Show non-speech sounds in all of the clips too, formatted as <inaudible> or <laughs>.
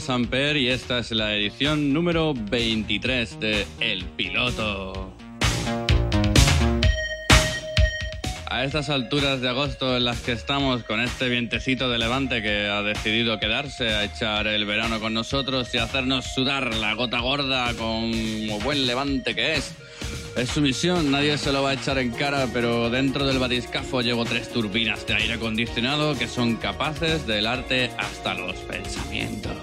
Samper y esta es la edición número 23 de El Piloto. A estas alturas de agosto en las que estamos con este vientecito de levante que ha decidido quedarse a echar el verano con nosotros y hacernos sudar la gota gorda con buen levante que es. Es su misión, nadie se lo va a echar en cara, pero dentro del batiscafo llevo tres turbinas de aire acondicionado que son capaces de helarte hasta los pensamientos.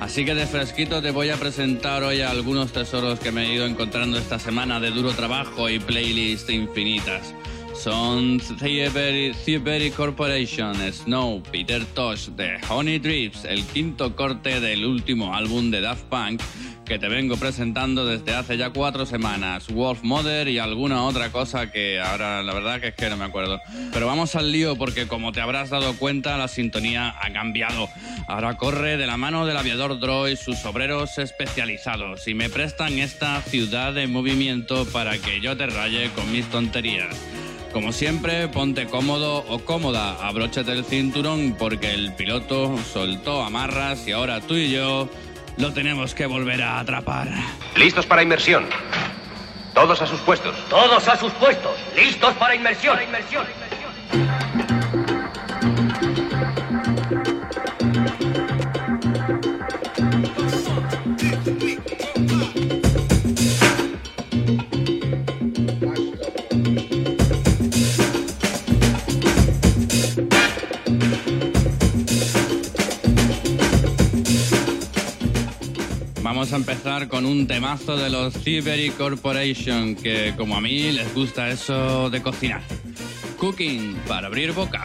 Así que de fresquito te voy a presentar hoy algunos tesoros que me he ido encontrando esta semana de duro trabajo y playlists infinitas. Son Thievery Corporation, Snow, Peter Tosh, de Honey Drips, el quinto corte del último álbum de Daft Punk que te vengo presentando desde hace ya cuatro semanas, Wolf Mother y alguna otra cosa que ahora la verdad que es que no me acuerdo. Pero vamos al lío porque como te habrás dado cuenta la sintonía ha cambiado. Ahora corre de la mano del aviador Droid sus obreros especializados y me prestan esta ciudad de movimiento para que yo te raye con mis tonterías. Como siempre, ponte cómodo o cómoda, abróchate el cinturón porque el piloto soltó amarras y ahora tú y yo lo tenemos que volver a atrapar. Listos para inmersión. Todos a sus puestos. Todos a sus puestos. Listos para inmersión. Para inmersión. Vamos a empezar con un temazo de los Thievery Corporation, que como a mí les gusta eso de cocinar. Cooking para abrir boca.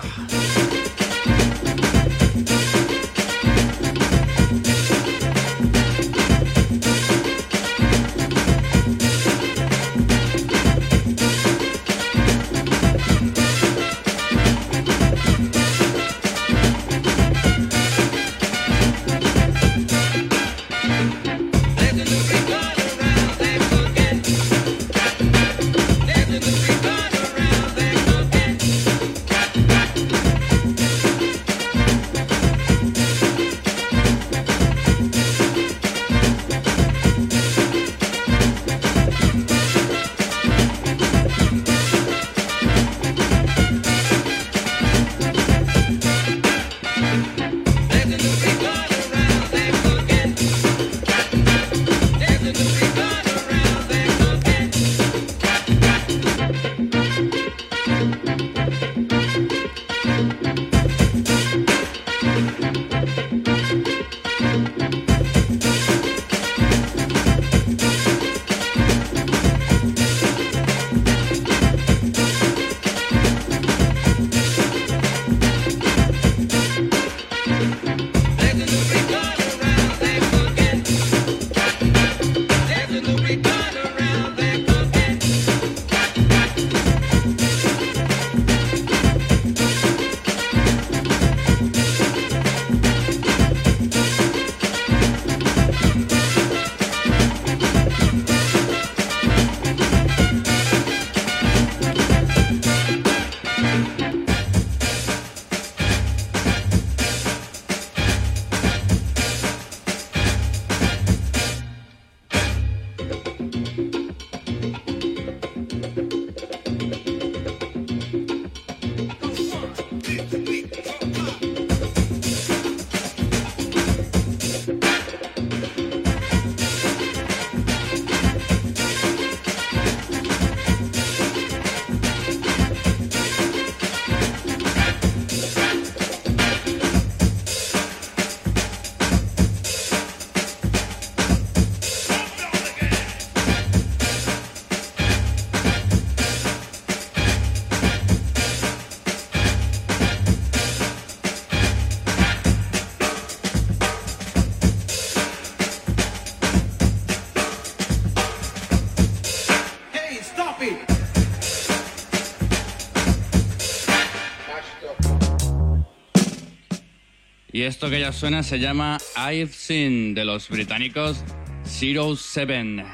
Y esto que ya suena se llama I've Seen de los británicos Zero Seven.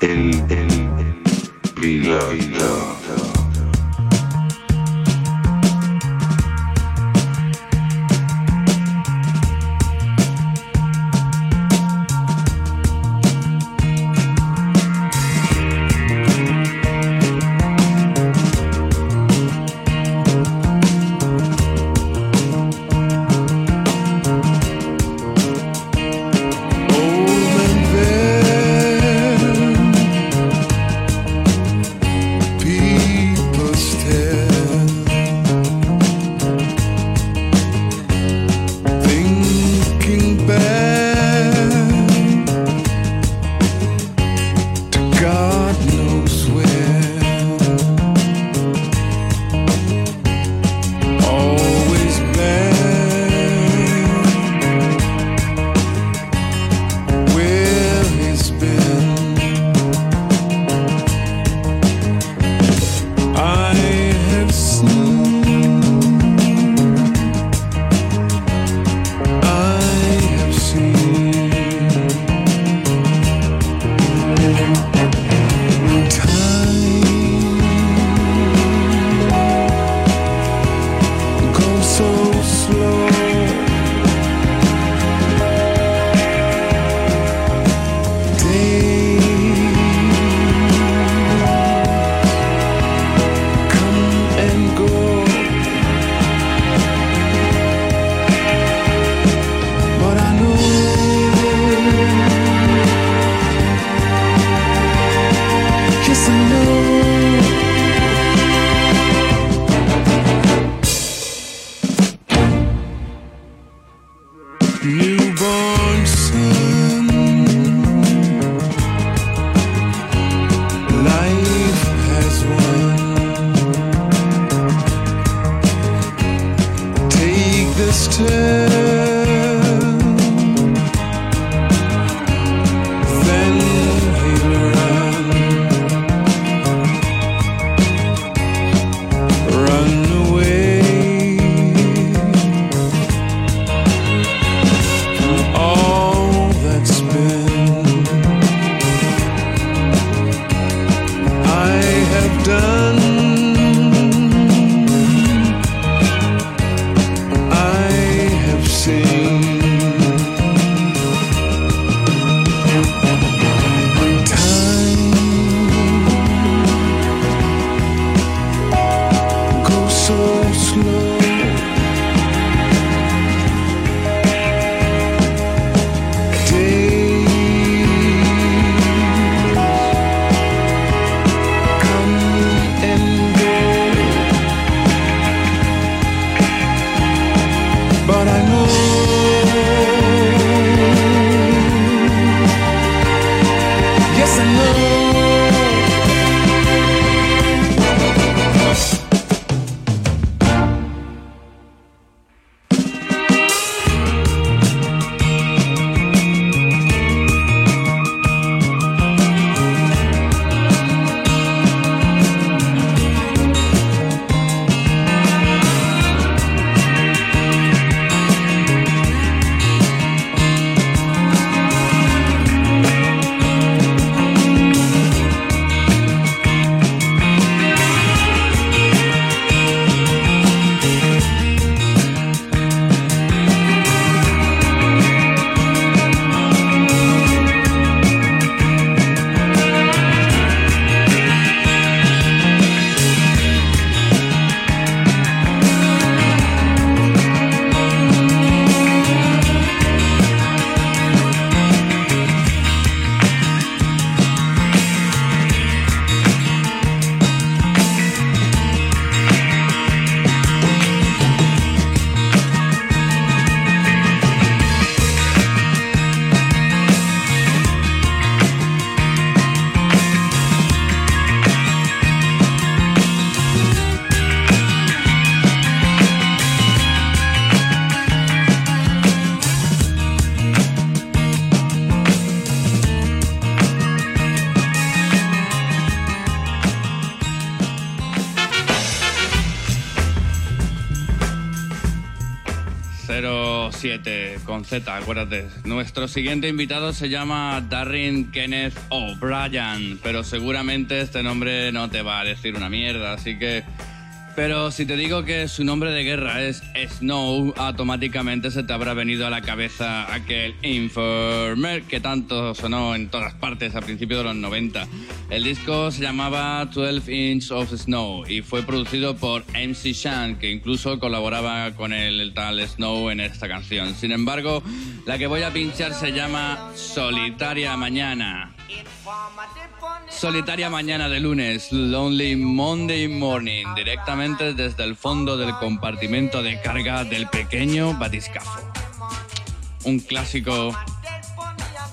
El, el, el Z, acuérdate. Nuestro siguiente invitado se llama Darren Kenneth O'Brien, pero seguramente este nombre no te va a decir una mierda, así que pero si te digo que su nombre de guerra es Snow, automáticamente se te habrá venido a la cabeza aquel Informer que tanto sonó en todas partes a principios de los 90. El disco se llamaba 12 Inch of Snow y fue producido por MC Shan, que incluso colaboraba con el, tal Snow en esta canción. Sin embargo, la que voy a pinchar se llama Solitaria Mañana. Solitaria mañana de lunes, Lonely Monday Morning, directamente desde el fondo del compartimento de carga del pequeño batiscafo. Un clásico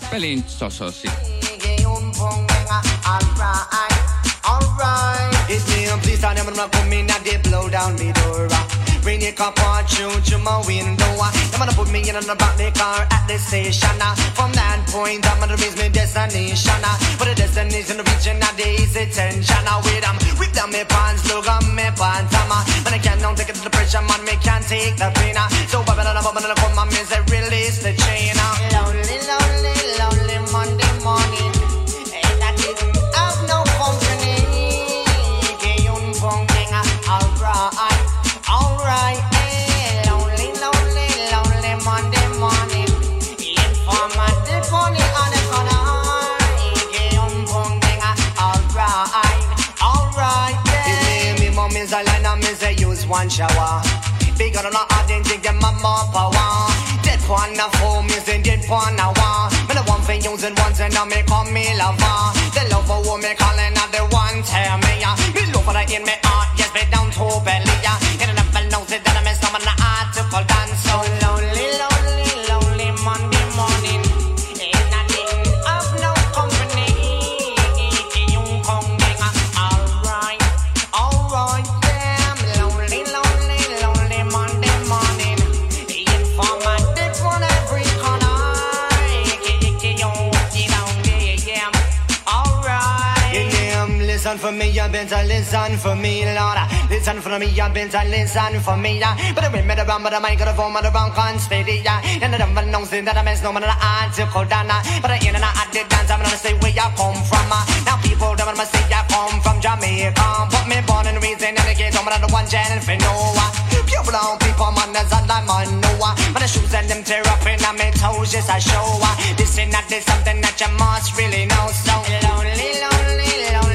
pelinchoso, sí. Bring your cup on through to my window. Gonna put me in on the back the car at the station. From that point, I'm gonna reach my destination. But the destination reaching at the easy tension. With them, whip down my pants, look on my pants. Man, I can't don't take it to the pressure, man. Me can't take the pain. So, Baba, Baba, Baba, come on, me say release the chain. Lonely, lonely, lonely Monday morning. One shower. Bigger than a hard think them my more power. Dead one a phone, me say dead one a war. Me the one for using once and now me listen for me, you better listen for me, Lord. Listen for me, you better listen for me. But I remember the rum, but the microphone, but the wrong constantly. And the number knows that I miss no man, the article done. But I in and out the dance, I'm gonna say where you come from. Now people, them must say I come from Jamaica. Put me born and raised in the gate, I'm the one channel for Noah. Pure brown people, man, that's all I'm on Noah. But the shoes and them tear up in my toes, just a show. I this is not this something that you must really know. So lonely, lonely, lonely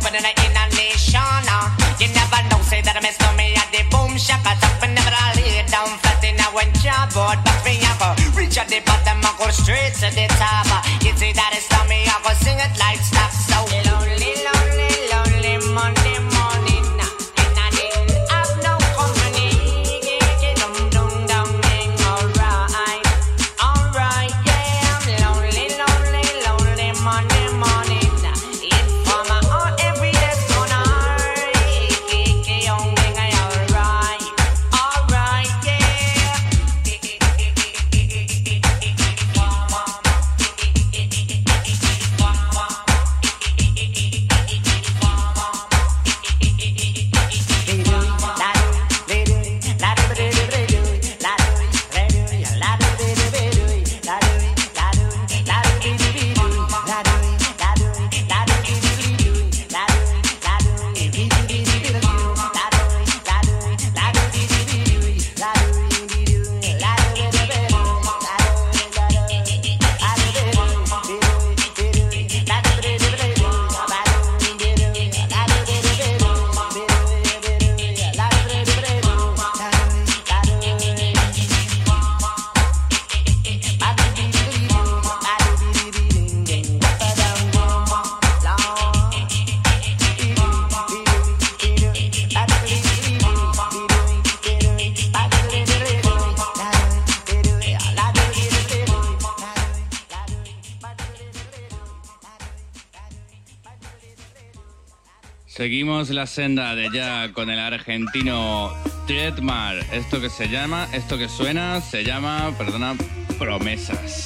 open in a, in a nation. Uh. You never know, say that I know me at the boom shaka top and never I lay down flat in a job board. But me I go reach at the bottom, I go straight to the top. You La senda de ya con el argentino Tretmar. Esto que se llama, esto que suena, se llama, perdona, promesas.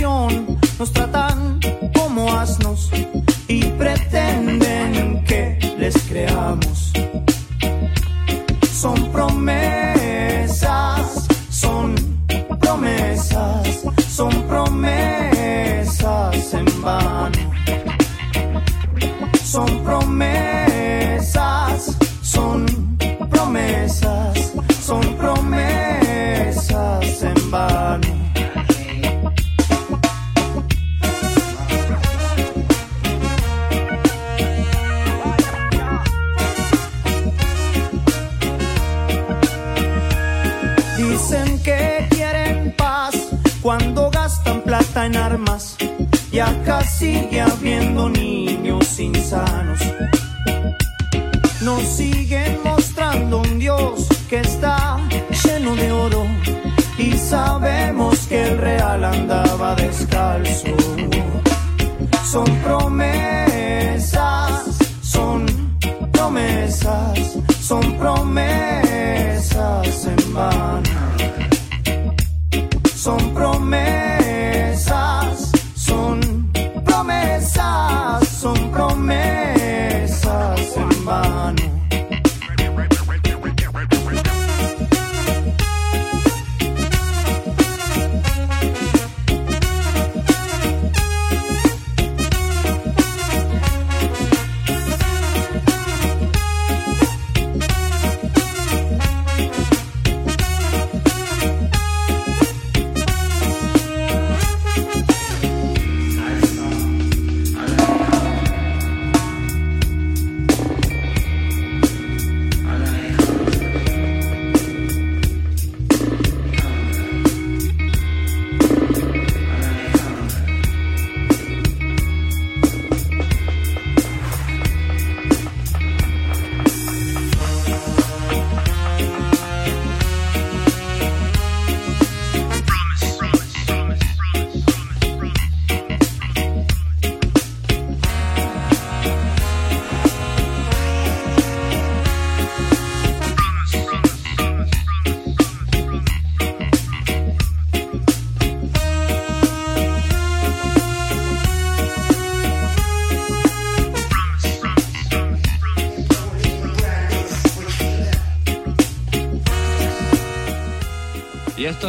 Información, cuando gastan plata en armas y acá sigue habiendo niños insanos. Nos siguen mostrando un Dios que está lleno de oro y sabemos que el real andaba descalzo. Son promesas, son promesas, son promesas en vano. Son promesas,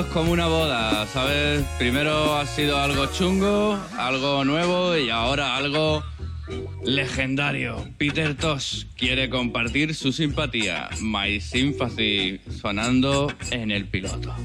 es como una boda, ¿sabes? Primero ha sido algo chungo, algo nuevo y ahora algo legendario. Peter Tosh quiere compartir su simpatía. My Sympathy sonando en el piloto.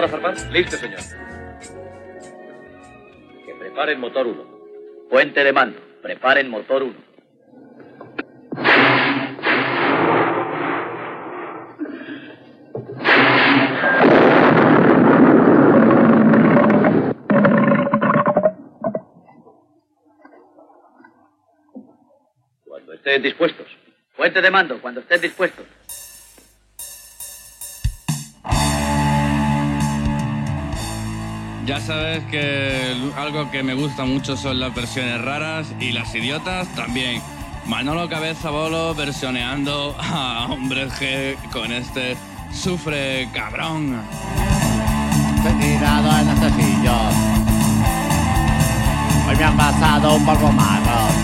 Para zarpar? Listo, señor. Que preparen motor 1. Puente de mando. Preparen motor 1. Cuando estén dispuestos. Puente de mando, cuando estén dispuestos. Ya sabes que algo que me gusta mucho son las versiones raras y las idiotas también. Manolo Cabeza Bolo versioneando <laughs> a Hombres G con este Sufre Cabrón. Estoy tirado en este sillón. Hoy me han pasado un polvo marrón.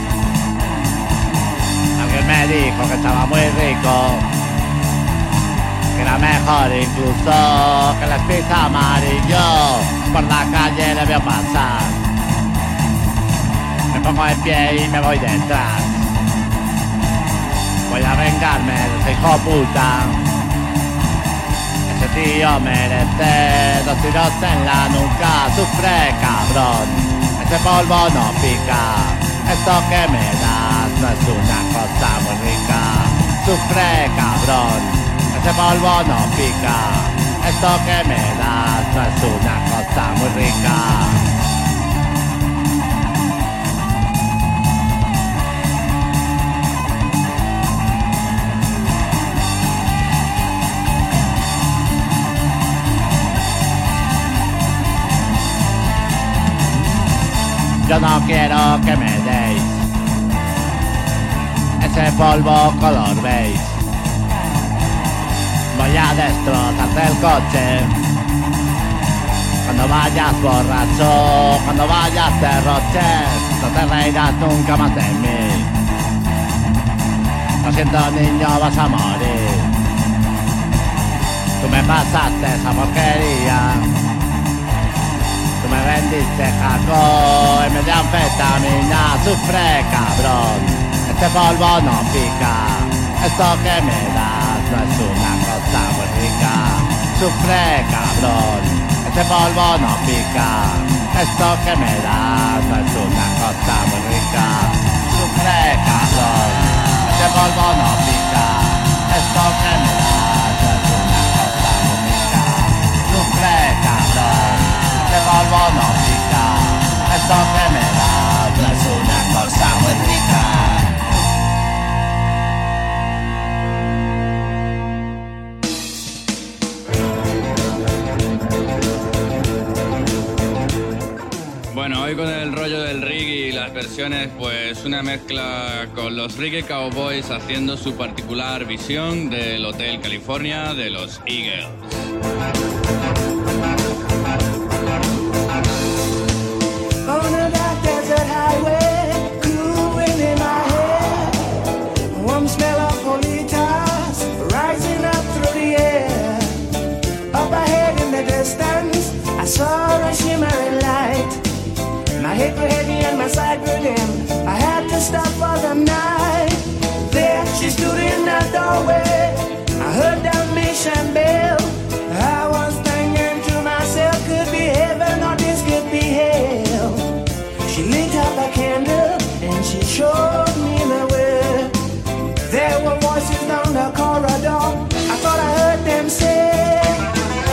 Alguien me dijo que estaba muy rico. Que era mejor incluso que la pizza amarillo. Por la calle le veo pasar. Me pongo en pie y me voy detrás. Voy a vengarme de ese hijo puta. Ese tío merece dos tiros en la nuca, sufre cabrón. Ese polvo no pica, esto que me das no es una cosa muy rica. Sufre cabrón, ese polvo no pica, esto que me das no es una cosa muy rica. Yo no quiero que me deis ese polvo color beige. A destrozarte el coche. Cuando vayas borracho, cuando vayas derroches, no te reirás nunca más de mí. Lo siento niño, vas a morir. Tú me pasaste esa porquería. Tú me vendiste jaco en medio de anfetamina, sufre cabrón, este polvo no pica, esto que me das no es una สามอเมริกาสุแพร่กาบรอนแอสบอลบอลนอปิกาแอสตอแคเมราสาสุนักกอสามอเมริกาสุแพร่กาบรอนแอสบอลบอลนอปิกาแอสตอแคเมราสาสุนักกอสามอเมริกาสุแพร่กาบรอนแอสบอลบอลนอปิกาแอสตอแคเมราสาสุนักกอสามอเมริกา rollo del reggae y las versiones, pues una mezcla con los reggae cowboys haciendo su particular visión del Hotel California de los Eagles. Heavy and my side grew dim. I had to stop for the night. There she stood in the doorway. I heard that mission bell. I was thinking to myself, could be heaven or this could be hell. She lit up a candle and she showed me the way. There were voices down the corridor. I thought I heard them say,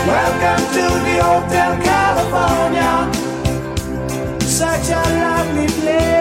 Welcome to the Hotel. Such a lovely place.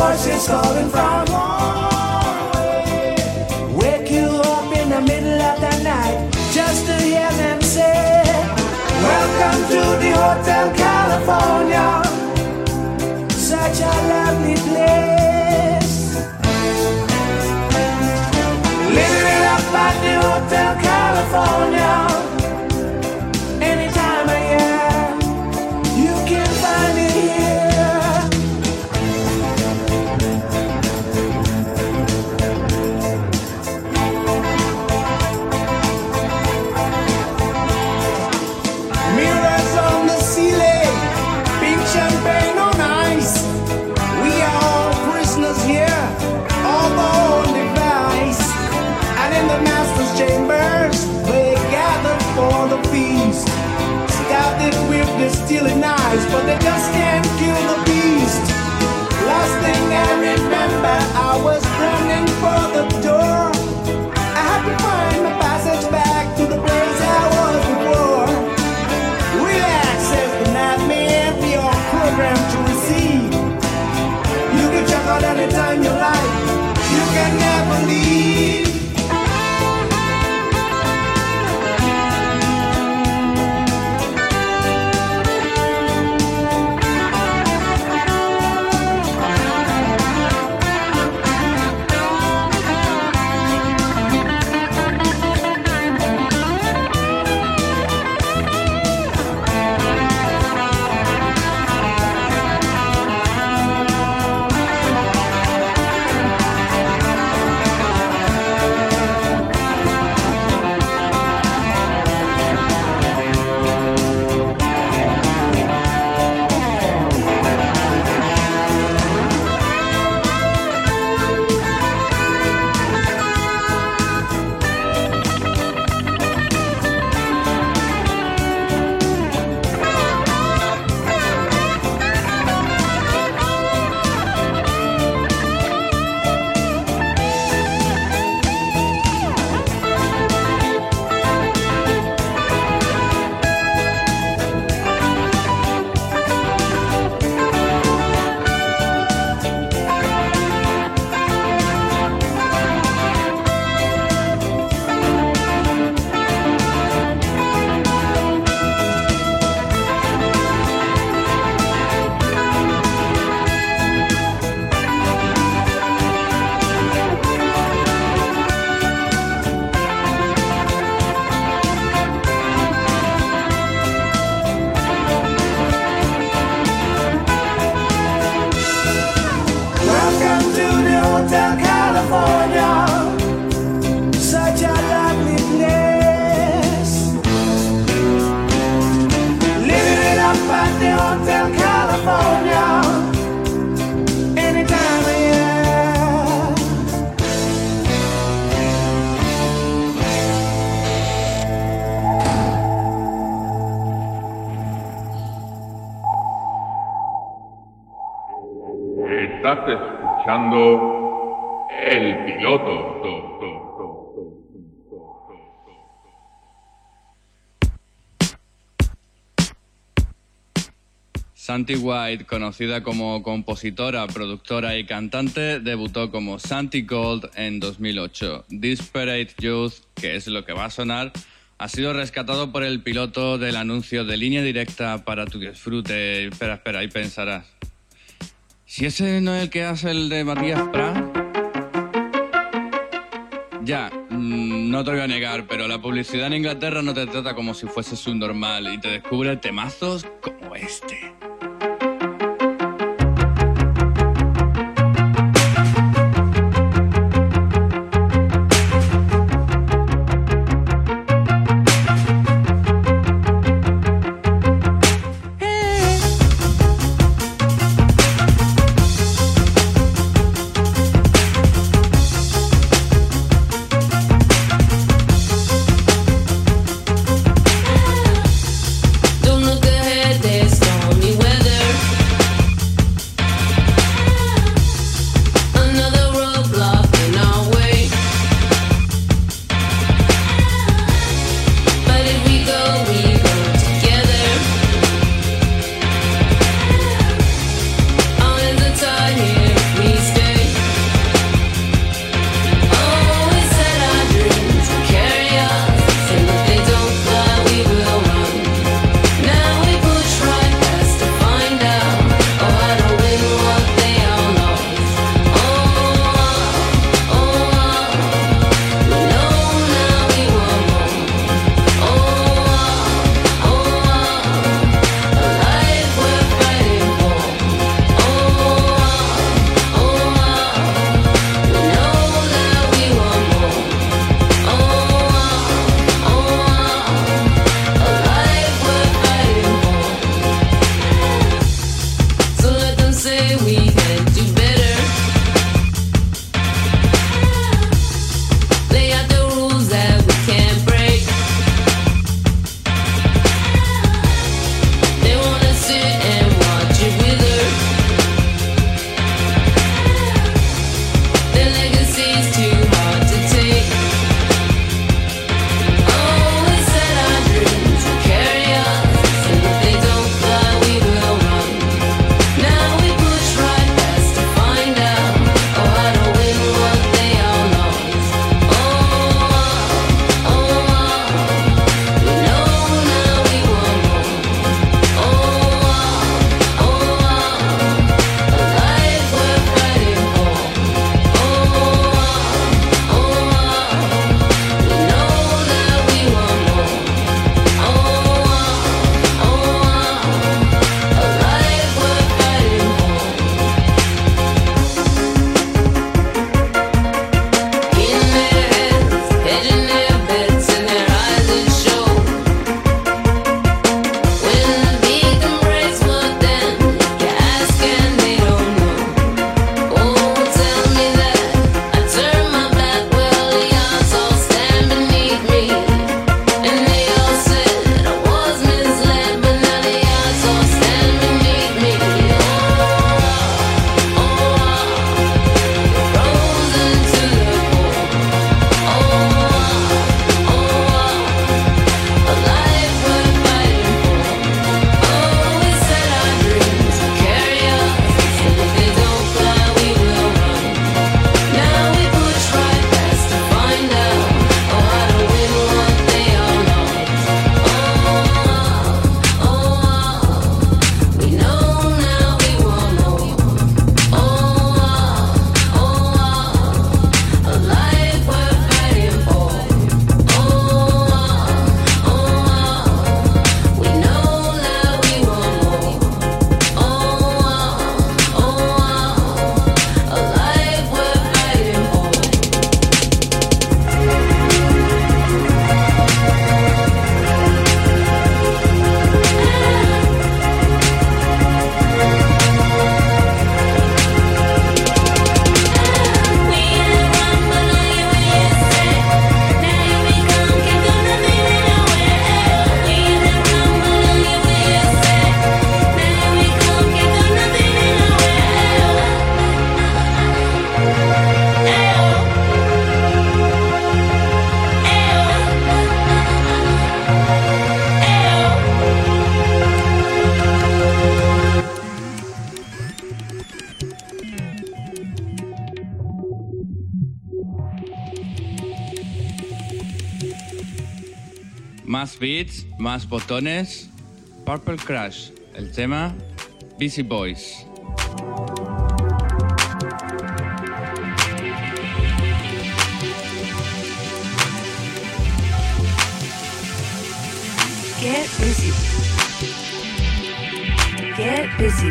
Voices calling from Wake you up in the middle of the night just to hear them say, Welcome to the Hotel California. Such a lovely place. The feast. Scouted with the stealing knives, but they just can't kill the beast. Last thing I remember, I was running for the door. I had to find my passage back to the place I was before. Relax, says the madman, we are programmed to receive. You can check out anytime you el piloto. Santi White, conocida como compositora, productora y cantante, debutó como Santi Gold en 2008. Disparate Youth, que es lo que va a sonar, ha sido rescatado por el piloto del anuncio de línea directa para tu disfrute. Espera, espera, ahí pensarás. Si ese no es el que hace el de Matías Prat. Ya, mm, no te voy a negar, pero la publicidad en Inglaterra no te trata como si fueses un normal y te descubre temazos como este. Más botones. Purple Crash, el tema Busy Boys. Get busy. Get busy.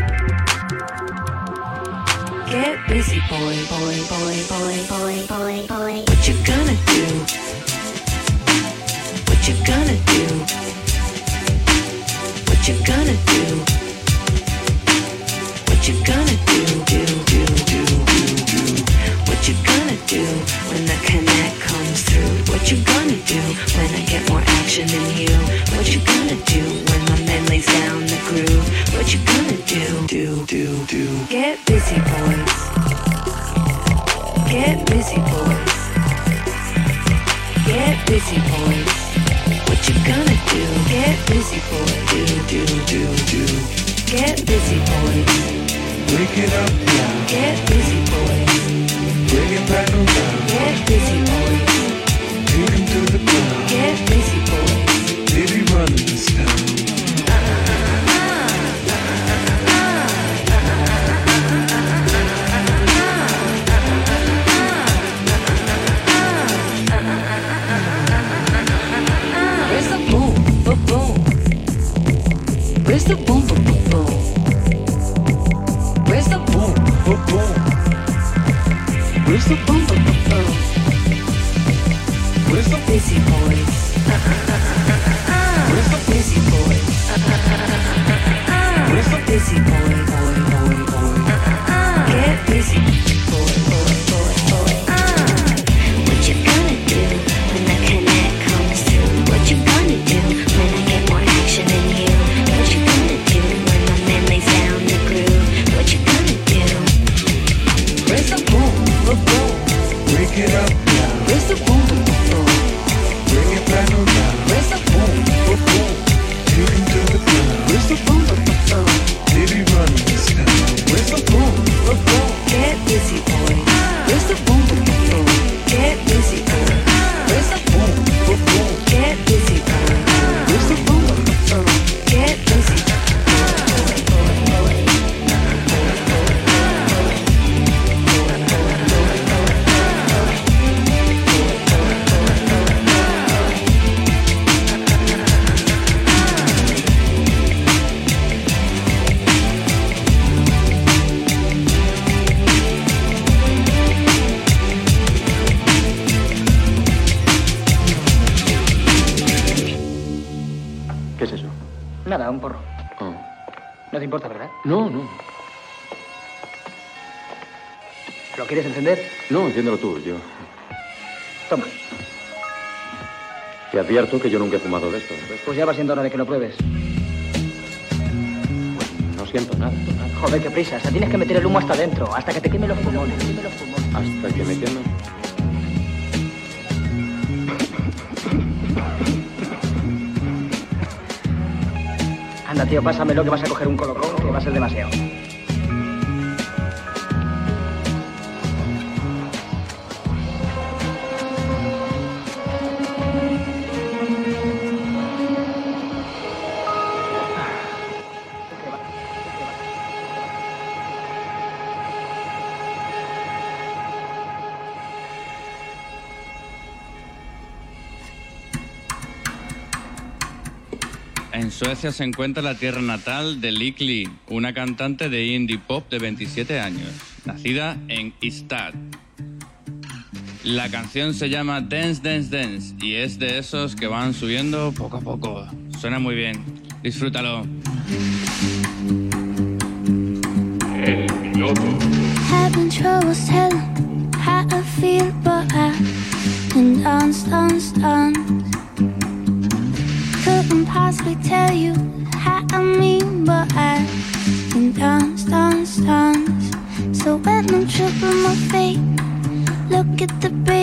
Get busy, boy, boy, boy, boy, boy, boy, boy. What you gonna do? What you gonna do? What you gonna do? Get busy, boy. Do, do, do, do. Get busy, boy. Wake it up, yeah. Get busy, boy. No, entiéndelo tú. Yo Toma. te advierto que yo nunca he fumado de esto. ¿ves? Pues ya va siendo hora de que lo pruebes. No siento nada, nada. Joder, qué prisa. Hasta tienes que meter el humo hasta adentro, hasta que te queme los pulmones. Queme los pulmones. Hasta que me queme. Anda, tío, pásamelo que vas a coger un colocón que va a ser demasiado. Se encuentra la tierra natal de Likli, una cantante de indie pop de 27 años, nacida en Istad. La canción se llama Dance Dance Dance y es de esos que van subiendo poco a poco. Suena muy bien. Disfrútalo. El piloto. Couldn't tell you how I mean, but I can dance, dance, dance. So when I'm tripping my feet, look at the beat,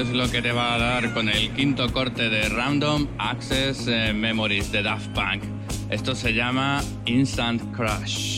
es lo que te va a dar con el quinto corte de Random Access eh, Memories de Daft Punk. Esto se llama Instant Crush.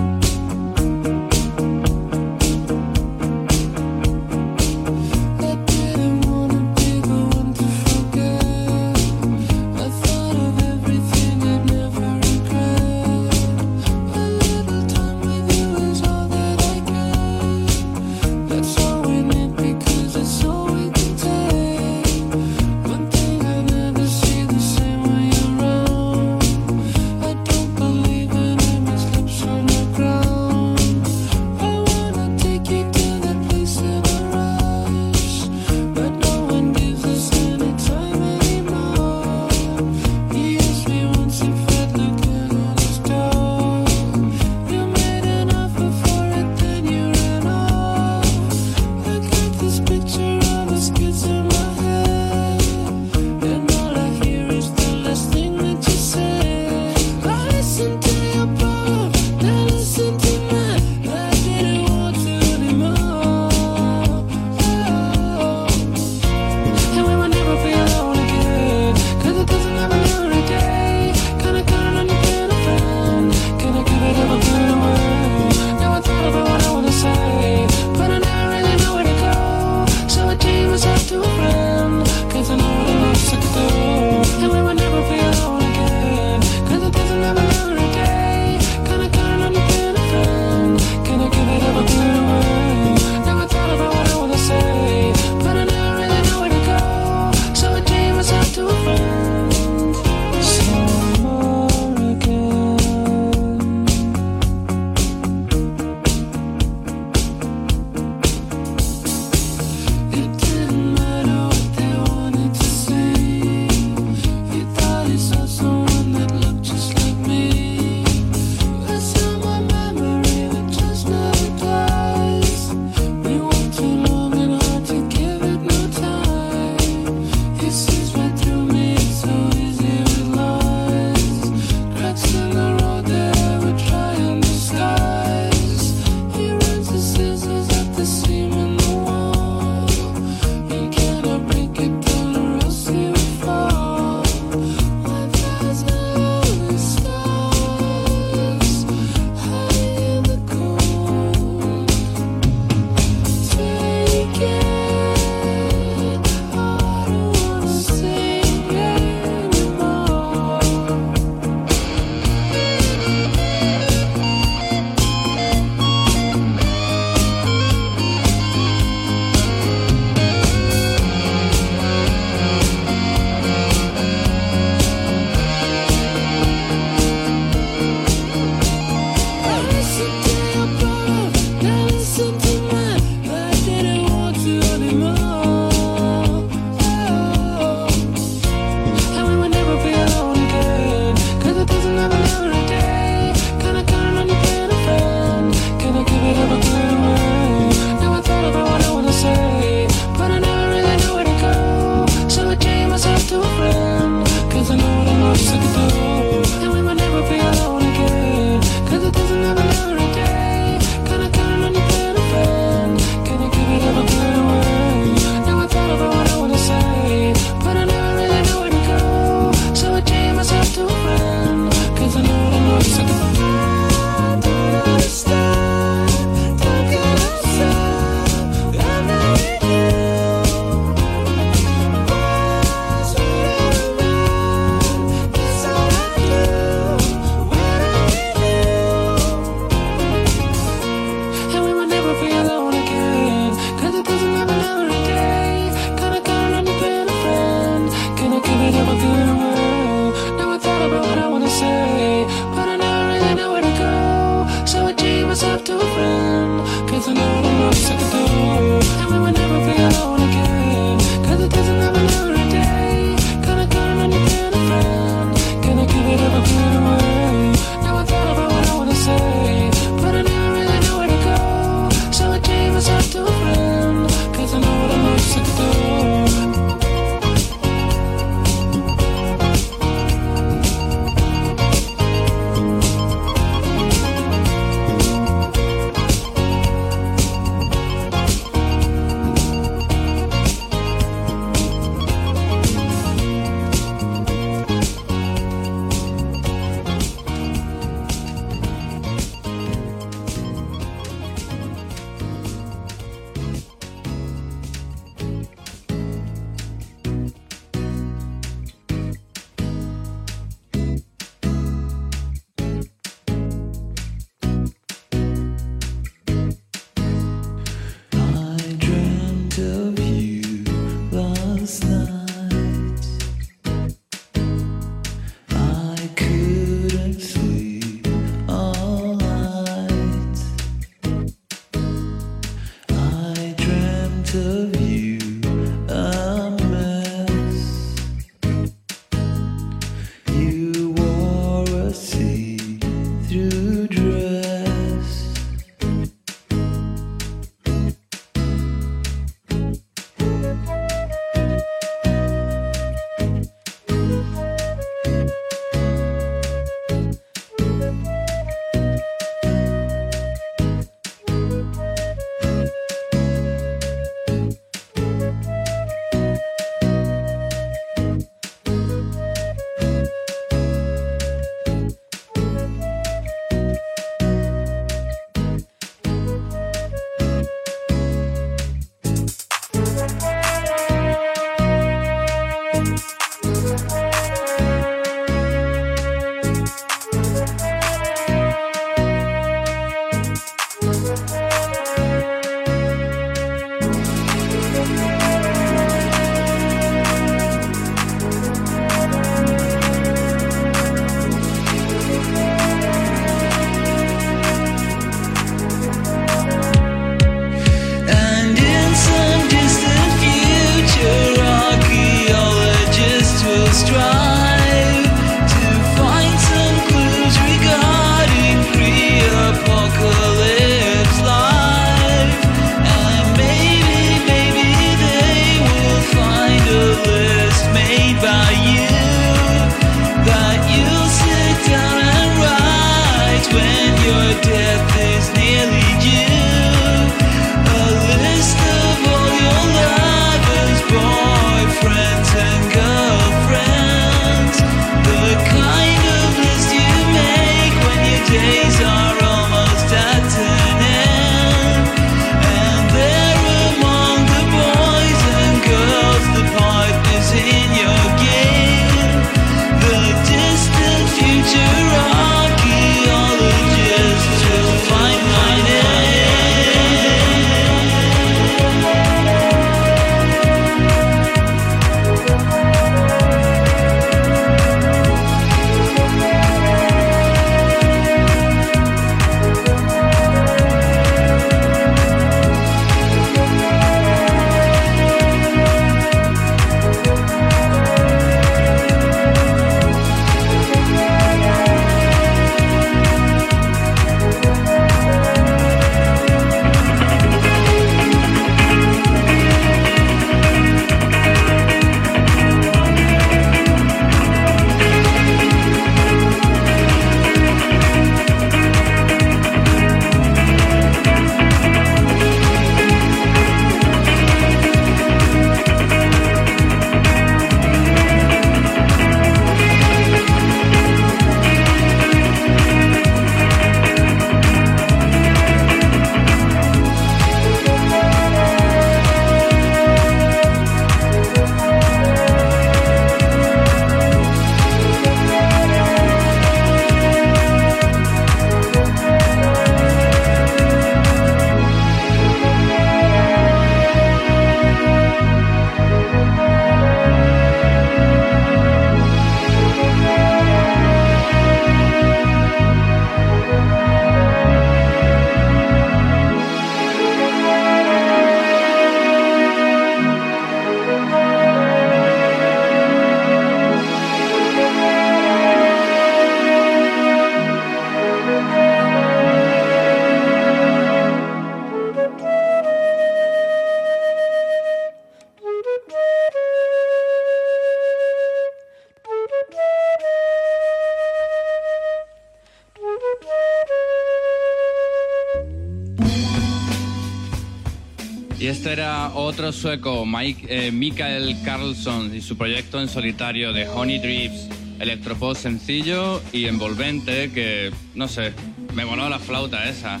Otro sueco, Mike, eh, Carlson, y su proyecto en solitario de Honey Drips, electropop sencillo y envolvente, que no sé, me voló la flauta esa.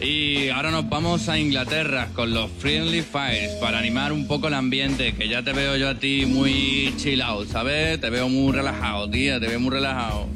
Y ahora nos vamos a Inglaterra con los Friendly Fires para animar un poco el ambiente, que ya te veo yo a ti muy chill out, ¿sabes? Te veo muy relajado, tía, te veo muy relajado.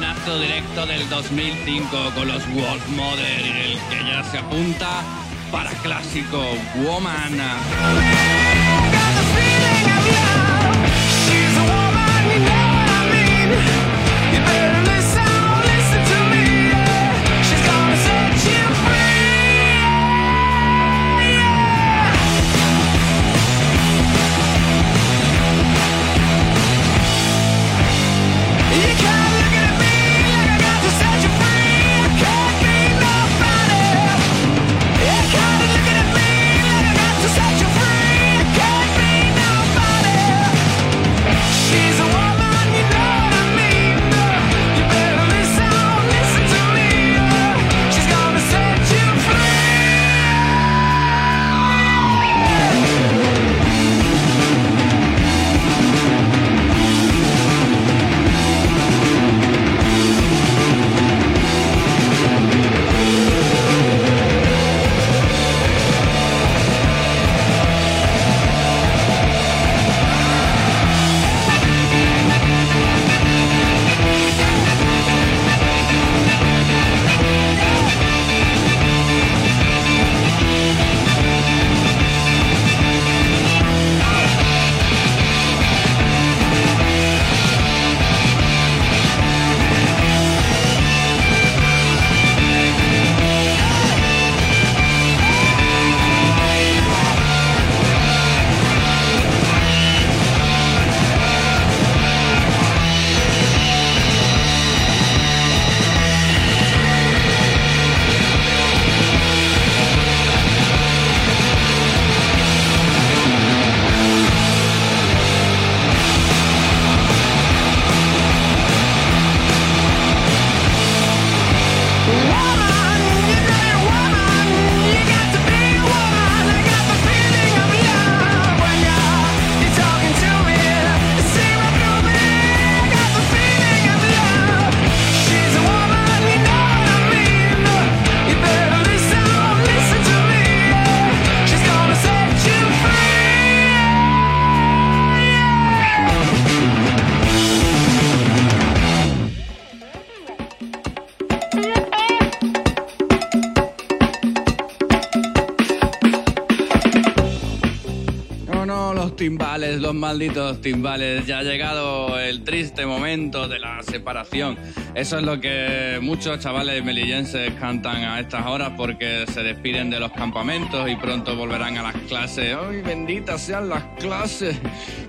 Cañonazo directo del 2005 con los Wolf y el que ya se apunta para clásico Woman. Malditos timbales. Ya ha llegado el triste momento de la separación. Eso es lo que muchos chavales melillenses cantan a estas horas porque se despiden de los campamentos y pronto volverán a las clases. ¡Ay, benditas sean las clases!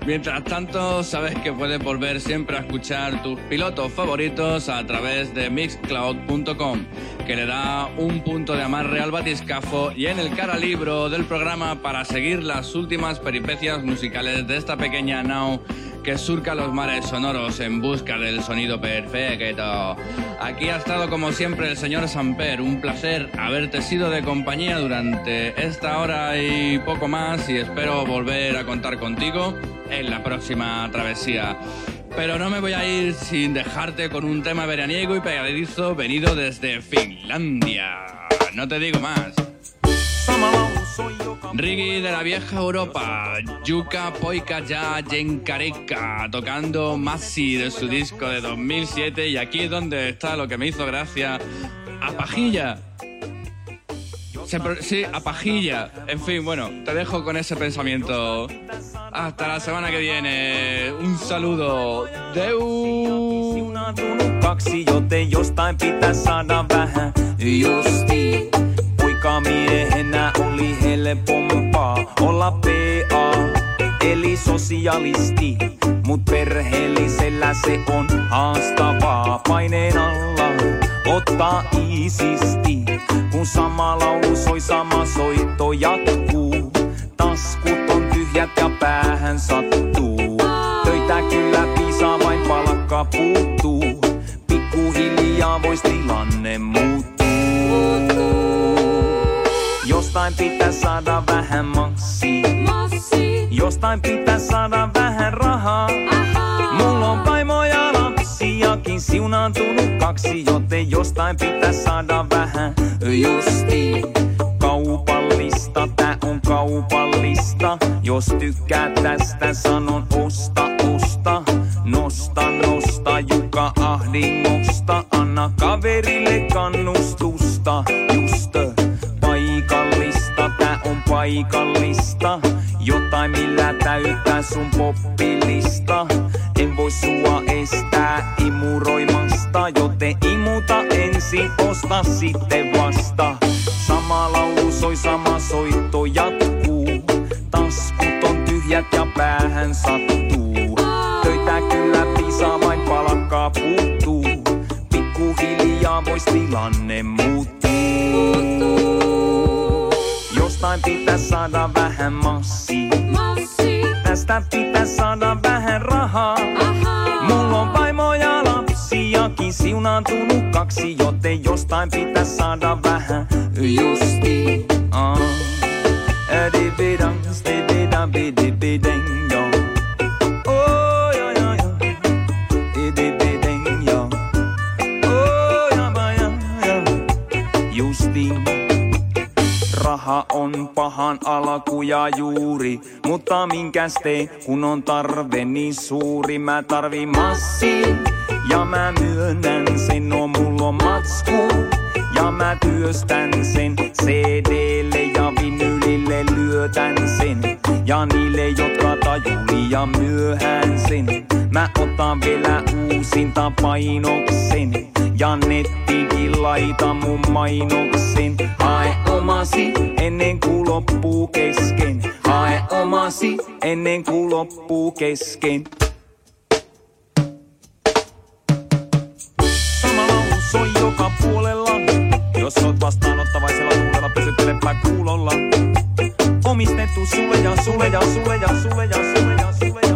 Mientras tanto, sabes que puedes volver siempre a escuchar tus pilotos favoritos a través de mixcloud.com, que le da un punto de amarre al batiscafo y en el cara libro del programa para seguir las últimas peripecias musicales de esta pequeña nao que surca los mares sonoros en busca del sonido perfecto. Aquí ha estado como siempre el señor Samper, un placer haberte sido de compañía durante esta hora y poco más y espero volver a contar contigo en la próxima travesía. Pero no me voy a ir sin dejarte con un tema veraniego y pegadizo venido desde Finlandia. No te digo más. Rigi de la vieja Europa, Yuka Poika Ya Yenkareka, tocando Masi de su disco de 2007 y aquí es donde está lo que me hizo gracia, a pajilla. Se sí, a pajilla. En fin, bueno, te dejo con ese pensamiento. Hasta la semana que viene. Un saludo. Deu. Kaksi, joten jostain pitää saada vähän justi. Poikamiehenä oli helpompaa olla PA, eli sosialisti. Mut perheellisellä se on haastavaa paineen alla ottaa iisisti. Sama laulu soi, sama soitto jatkuu. Taskut on tyhjät ja päähän sattuu. Töitä kyllä piisaa, vain palkka puuttuu. Pikkuhiljaa vois tilanne muuttuu. Jostain pitää saada vähän massi. Jostain pitää saada vähän rahaa. Lapsiakin siunaantunut kaksi, joten jostain pitää saada vähän justi. Kaupallista, tää on kaupallista. Jos tykkää tästä, sanon osta, osta. Nosta, nosta, Juka ahdingosta. Anna kaverille kannustusta, just paikallista, tää on paikallista. Jotain millä täyttää sun poppilista. Voi sua estää imuroimasta, joten imuta ensin, osta sitten vasta. Sama laulu soi, sama soitto jatkuu. Taskut on tyhjät ja päähän sattuu. Töitä kyllä piisaa, vain palkkaa puuttuu. Pikkuhiljaa vois tilanne muuttuu. Jostain pitää saada vähän massi. Tästä pitää saada vähän rahaa. Mulla on vaimo ja lapsiakin siunaantunut kaksi, joten jostain pitää saada vähän justi. On pahan alku ja juuri, mutta minkäs tee, kun on tarve niin suuri. Mä tarvin massi ja mä myönnän sen, no mulla on matsku. Ja mä työstän sen CDlle ja vinylille lyötän sen. Ja niille, jotka tajuu liian myöhään sen. Mä otan vielä uusinta painoksen. Ja nettikin laita mun mainoksen. Hae omasi ennen kuin loppuu kesken. Hae omasi ennen kuin loppuu kesken. Sama laulu soi joka puolella. Jos oot vastaanottavaisella tuulella, pysyttelepä kuulolla. Omistettu sulle ja sulle ja sulle ja sulle ja sulle